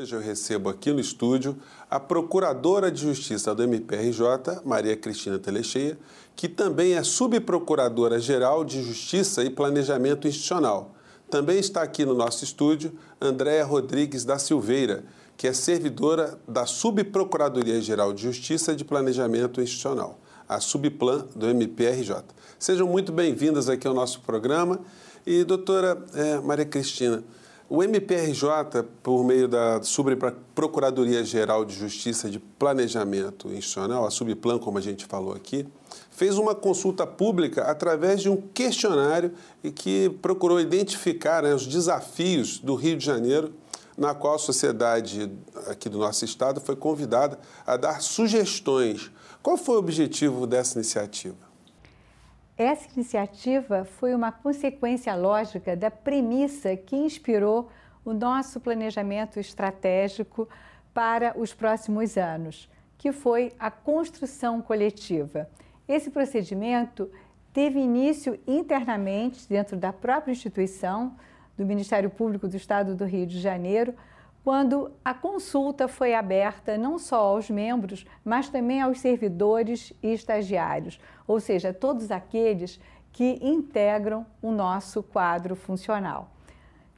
Hoje eu recebo aqui no estúdio a Procuradora de Justiça do MPRJ, Maria Cristina Telecheia, que também é Subprocuradora-Geral de Justiça e Planejamento Institucional. Também está aqui no nosso estúdio Andréa Rodrigues da Silveira, que é servidora da Subprocuradoria-Geral de Justiça e de Planejamento Institucional, a Subplan do MPRJ. Sejam muito bem-vindas aqui ao nosso programa. E, doutora é, Maria Cristina, o MPRJ, por meio da Subprocuradoria-Geral de Justiça de Planejamento Institucional, a Subplan, como a gente falou aqui, fez uma consulta pública através de um questionário e que procurou identificar né, os desafios do Rio de Janeiro, na qual a sociedade aqui do nosso estado foi convidada a dar sugestões. Qual foi o objetivo dessa iniciativa? Essa iniciativa foi uma consequência lógica da premissa que inspirou o nosso planejamento estratégico para os próximos anos, que foi a construção coletiva. Esse procedimento teve início internamente dentro da própria instituição do Ministério Público do Estado do Rio de Janeiro, quando a consulta foi aberta não só aos membros, mas também aos servidores e estagiários, ou seja, todos aqueles que integram o nosso quadro funcional.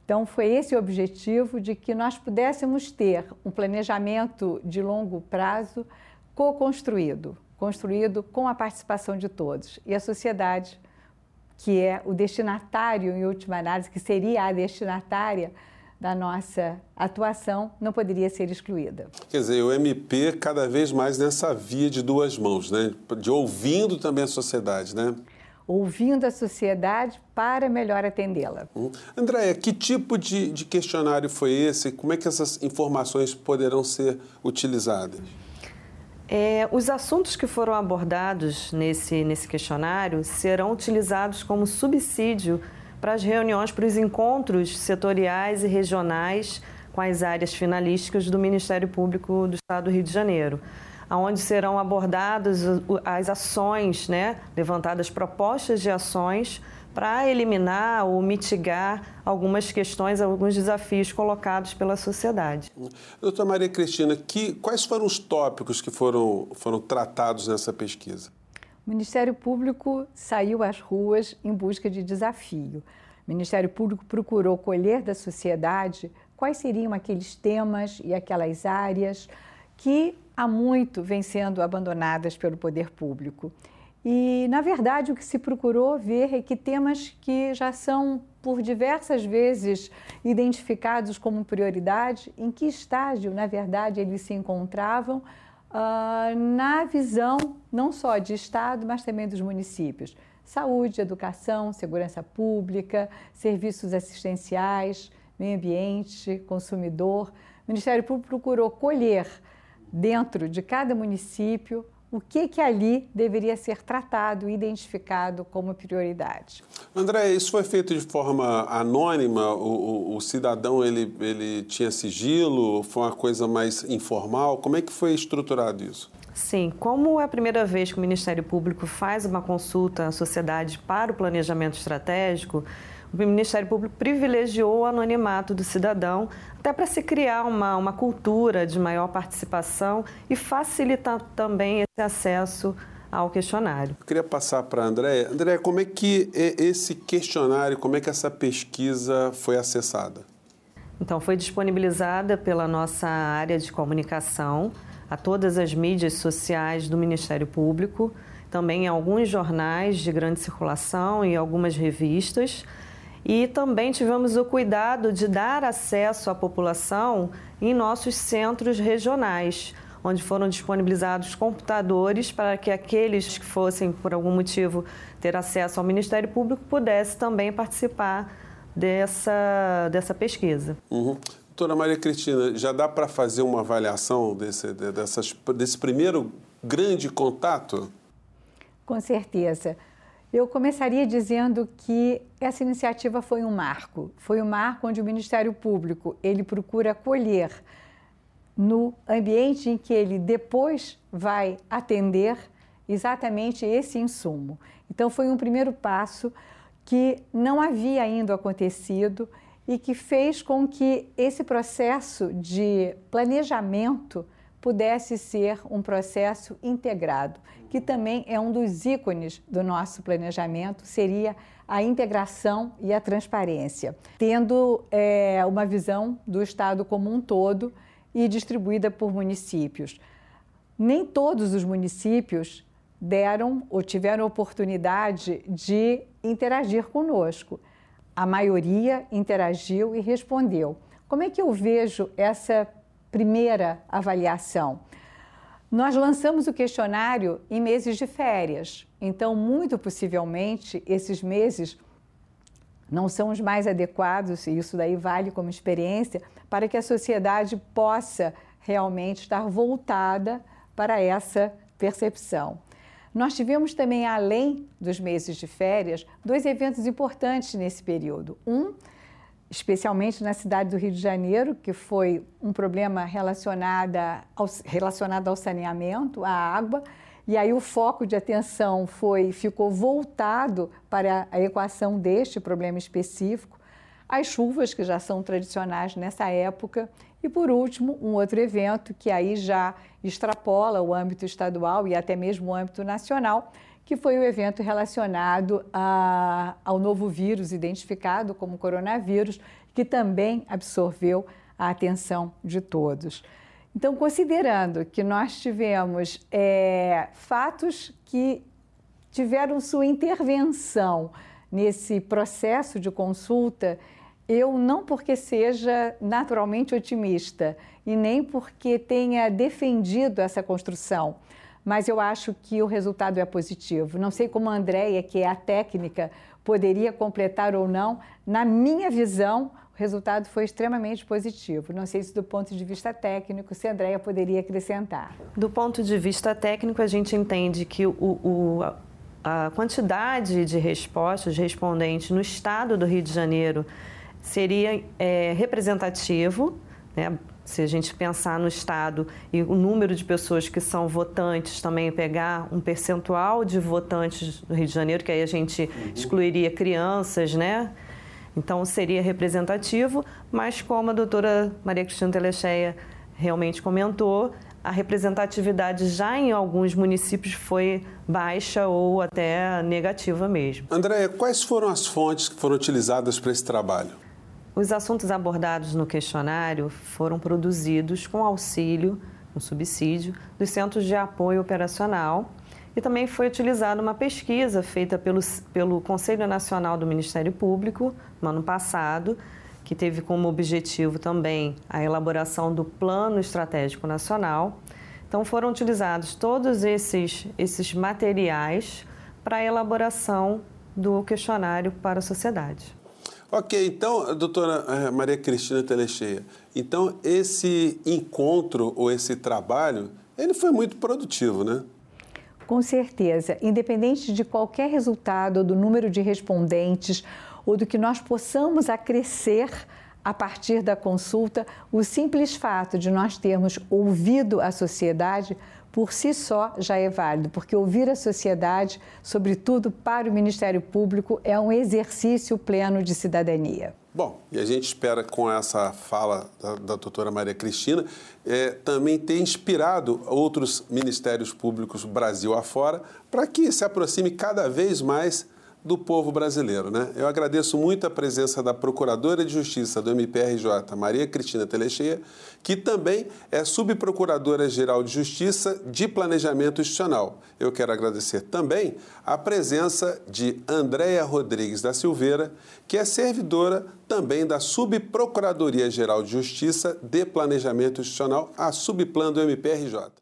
Então, foi esse o objetivo de que nós pudéssemos ter um planejamento de longo prazo co-construído, construído com a participação de todos. E a sociedade, que é o destinatário, em última análise, que seria a destinatária da nossa atuação não poderia ser excluída. Quer dizer, o MP cada vez mais nessa via de duas mãos, né? De ouvindo também a sociedade, né? Ouvindo a sociedade para melhor atendê-la. Hum. Andréia, que tipo de, de questionário foi esse? Como é que essas informações poderão ser utilizadas? É, os assuntos que foram abordados nesse, nesse questionário serão utilizados como subsídio para as reuniões, para os encontros setoriais e regionais com as áreas finalísticas do Ministério Público do Estado do Rio de Janeiro, onde serão abordadas as ações, né, levantadas propostas de ações para eliminar ou mitigar algumas questões, alguns desafios colocados pela sociedade. Doutora Maria Cristina, que, quais foram os tópicos que foram, foram tratados nessa pesquisa? O Ministério Público saiu às ruas em busca de desafio. O Ministério Público procurou colher da sociedade quais seriam aqueles temas e aquelas áreas que há muito vêm sendo abandonadas pelo poder público. E, na verdade, o que se procurou ver é que temas que já são, por diversas vezes, identificados como prioridade, em que estágio, na verdade, eles se encontravam uh, na visão não só de Estado, mas também dos municípios. Saúde, educação, segurança pública, serviços assistenciais, meio ambiente, consumidor. O Ministério Público procurou colher dentro de cada município o que, que ali deveria ser tratado e identificado como prioridade. André, isso foi feito de forma anônima? O, o, o, cidadão ele, ele tinha sigilo? Foi uma coisa mais informal? Como é que foi estruturado isso? Sim, como é a primeira vez que o Ministério Público faz uma consulta à sociedade para o planejamento estratégico, o Ministério Público privilegiou o anonimato do cidadão, até para se criar uma, uma cultura de maior participação e facilitar também esse acesso ao questionário. Eu queria passar para a Andréia. Andréia, como é que esse questionário, como é que essa pesquisa foi acessada? Então, foi disponibilizada pela nossa área de comunicação a todas as mídias sociais do Ministério Público, também em alguns jornais de grande circulação e algumas revistas. E também tivemos o cuidado de dar acesso à população em nossos centros regionais, onde foram disponibilizados computadores para que aqueles que fossem, por algum motivo, ter acesso ao Ministério Público pudessem também participar dessa, dessa pesquisa. Uhum. Doutora Maria Cristina, já dá para fazer uma avaliação desse, dessas, desse primeiro grande contato? Com certeza. Eu começaria dizendo que essa iniciativa foi um marco. Foi um marco onde o Ministério Público ele procura colher no ambiente em que ele depois vai atender exatamente esse insumo. Então foi um primeiro passo que não havia ainda acontecido e que fez com que esse processo de planejamento pudesse ser um processo integrado, que também é um dos ícones do nosso planejamento, seria a integração e a transparência, tendo é, uma visão do Estado como um todo e distribuída por municípios. Nem todos os municípios deram ou tiveram oportunidade de interagir conosco. A maioria interagiu e respondeu. Como é que eu vejo essa primeira avaliação? Nós lançamos o questionário em meses de férias, então, muito possivelmente, esses meses não são os mais adequados, e isso daí vale como experiência, para que a sociedade possa realmente estar voltada para essa percepção. Nós tivemos também, além dos meses de férias, dois eventos importantes nesse período. Um, especialmente na cidade do Rio de Janeiro, que foi um problema relacionado ao, relacionado ao saneamento, à água, e aí o foco de atenção foi ficou voltado para a equação deste problema específico, as chuvas que já são tradicionais nessa época e por último um outro evento que aí já extrapola o âmbito estadual e até mesmo o âmbito nacional, que foi o evento relacionado a, ao novo vírus identificado como coronavírus, que também absorveu a atenção de todos. Então, considerando que nós tivemos é, fatos que tiveram sua intervenção nesse processo de consulta, eu não porque seja naturalmente otimista e nem porque tenha defendido essa construção, mas eu acho que o resultado é positivo. Não sei como a Andrea, que é a técnica, poderia completar ou não. Na minha visão, o resultado foi extremamente positivo. Não sei se do ponto de vista técnico, se a Andrea poderia acrescentar. Do ponto de vista técnico, a gente entende que o, o, a quantidade de respostas respondentes no estado do Rio de Janeiro seria é, representativo, né? Se a gente pensar no Estado e o número de pessoas que são votantes, também pegar um percentual de votantes do Rio de Janeiro, que aí a gente uhum. excluiria crianças, né? Então seria representativo, mas como a doutora Maria Cristina Telecheia realmente comentou, a representatividade já em alguns municípios foi baixa ou até negativa mesmo. Andréia, quais foram as fontes que foram utilizadas para esse trabalho? Os assuntos abordados no questionário foram produzidos com auxílio, um subsídio, dos Centros de Apoio Operacional e também foi utilizada uma pesquisa feita pelo, pelo Conselho Nacional do Ministério Público no ano passado, que teve como objetivo também a elaboração do Plano Estratégico Nacional. Então foram utilizados todos esses, esses materiais para a elaboração do questionário para a sociedade. Ok, então, doutora eh, Maria Cristina Telecheia, então esse encontro ou esse trabalho, ele foi muito produtivo, né? Com certeza. Independente de qualquer resultado, do número de respondentes, ou do que nós possamos acrescer a partir da consulta, o simples fato de nós termos ouvido a sociedade por si só já é válido, porque ouvir a sociedade, sobretudo para o Ministério Público, é um exercício pleno de cidadania. Bom, e a gente espera com essa fala da, da doutora Maria Cristina é, também ter inspirado outros ministérios públicos Brasil afora para que se aproxime cada vez mais do povo brasileiro. Né? Eu agradeço muito a presença da Procuradora de Justiça do MPRJ, Maria Cristina Telecheia, que também é Subprocuradora-Geral de Justiça de Planejamento Institucional. Eu quero agradecer também a presença de Andréia Rodrigues da Silveira, que é servidora também da Subprocuradoria-Geral de Justiça de Planejamento Institucional, a Subplan do MPRJ.